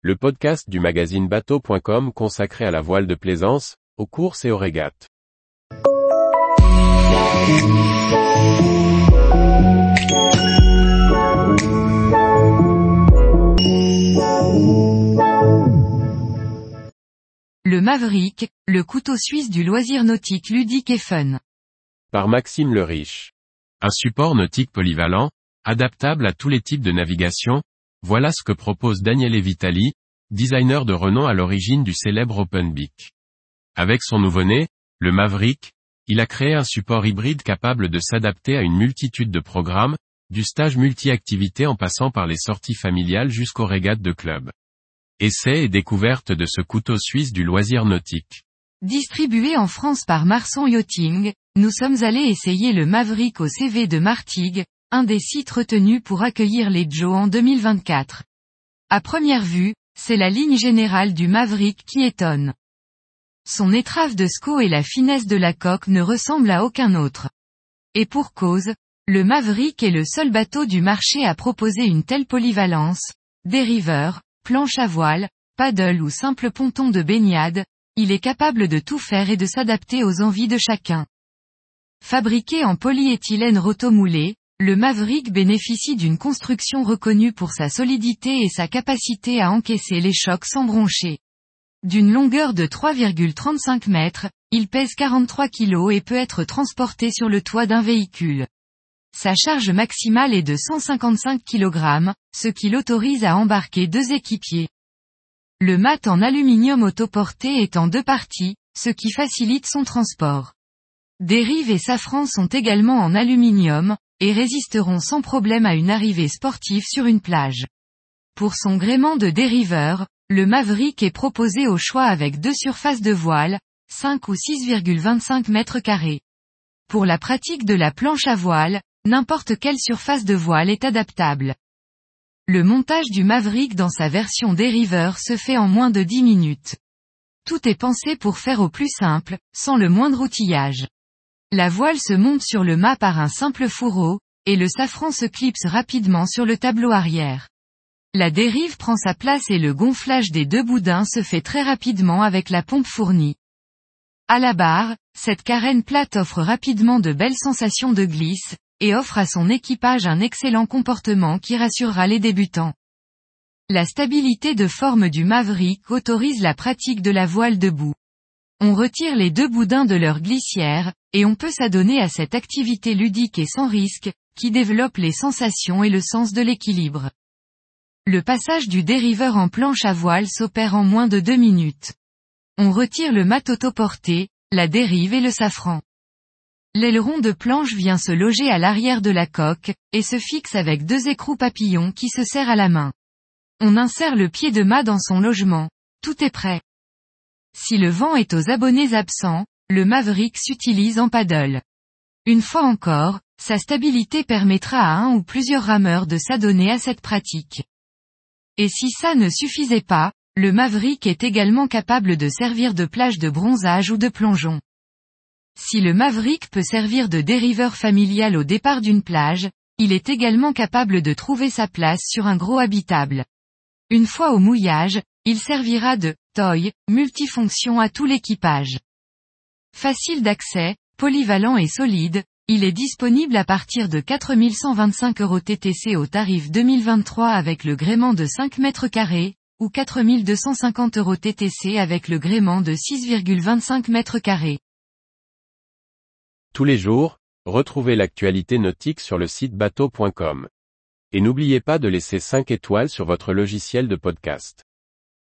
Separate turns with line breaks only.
le podcast du magazine bateau.com consacré à la voile de plaisance, aux courses et aux régates.
Le Maverick, le couteau suisse du loisir nautique ludique et fun.
Par Maxime le Riche. Un support nautique polyvalent, adaptable à tous les types de navigation, voilà ce que propose Daniele Vitali, designer de renom à l'origine du célèbre Open Beak. Avec son nouveau-né, le Maverick, il a créé un support hybride capable de s'adapter à une multitude de programmes, du stage multi-activité en passant par les sorties familiales jusqu'aux régates de club. Essai et découverte de ce couteau suisse du loisir nautique.
Distribué en France par Marson Yachting, nous sommes allés essayer le Maverick au CV de Martigues, un des sites retenus pour accueillir les Joe en 2024. À première vue, c'est la ligne générale du Maverick qui étonne. Son étrave de SCO et la finesse de la coque ne ressemblent à aucun autre. Et pour cause, le Maverick est le seul bateau du marché à proposer une telle polyvalence, dériveur, planche à voile, paddle ou simple ponton de baignade, il est capable de tout faire et de s'adapter aux envies de chacun. Fabriqué en polyéthylène rotomoulé, le Maverick bénéficie d'une construction reconnue pour sa solidité et sa capacité à encaisser les chocs sans broncher. D'une longueur de 3,35 mètres, il pèse 43 kg et peut être transporté sur le toit d'un véhicule. Sa charge maximale est de 155 kg, ce qui l'autorise à embarquer deux équipiers. Le mat en aluminium autoporté est en deux parties, ce qui facilite son transport. Dérive et safran sont également en aluminium, et résisteront sans problème à une arrivée sportive sur une plage. Pour son gréement de dériveur, le Maverick est proposé au choix avec deux surfaces de voile, 5 ou 6,25 mètres carrés. Pour la pratique de la planche à voile, n'importe quelle surface de voile est adaptable. Le montage du Maverick dans sa version dériveur se fait en moins de 10 minutes. Tout est pensé pour faire au plus simple, sans le moindre outillage. La voile se monte sur le mât par un simple fourreau, et le safran se clipse rapidement sur le tableau arrière. La dérive prend sa place et le gonflage des deux boudins se fait très rapidement avec la pompe fournie. À la barre, cette carène plate offre rapidement de belles sensations de glisse, et offre à son équipage un excellent comportement qui rassurera les débutants. La stabilité de forme du Maverick autorise la pratique de la voile debout. On retire les deux boudins de leur glissière, et on peut s'adonner à cette activité ludique et sans risque, qui développe les sensations et le sens de l'équilibre. Le passage du dériveur en planche à voile s'opère en moins de deux minutes. On retire le mat autoporté, la dérive et le safran. L'aileron de planche vient se loger à l'arrière de la coque, et se fixe avec deux écrous papillons qui se serrent à la main. On insère le pied de mât dans son logement. Tout est prêt. Si le vent est aux abonnés absents, le Maverick s'utilise en paddle. Une fois encore, sa stabilité permettra à un ou plusieurs rameurs de s'adonner à cette pratique. Et si ça ne suffisait pas, le Maverick est également capable de servir de plage de bronzage ou de plongeon. Si le Maverick peut servir de dériveur familial au départ d'une plage, il est également capable de trouver sa place sur un gros habitable. Une fois au mouillage, il servira de toy, multifonction à tout l'équipage. Facile d'accès, polyvalent et solide, il est disponible à partir de 4125 euros TTC au tarif 2023 avec le gréement de 5 mètres carrés, ou 4250 euros TTC avec le gréement de 6,25 mètres carrés.
Tous les jours, retrouvez l'actualité nautique sur le site bateau.com. Et n'oubliez pas de laisser 5 étoiles sur votre logiciel de podcast.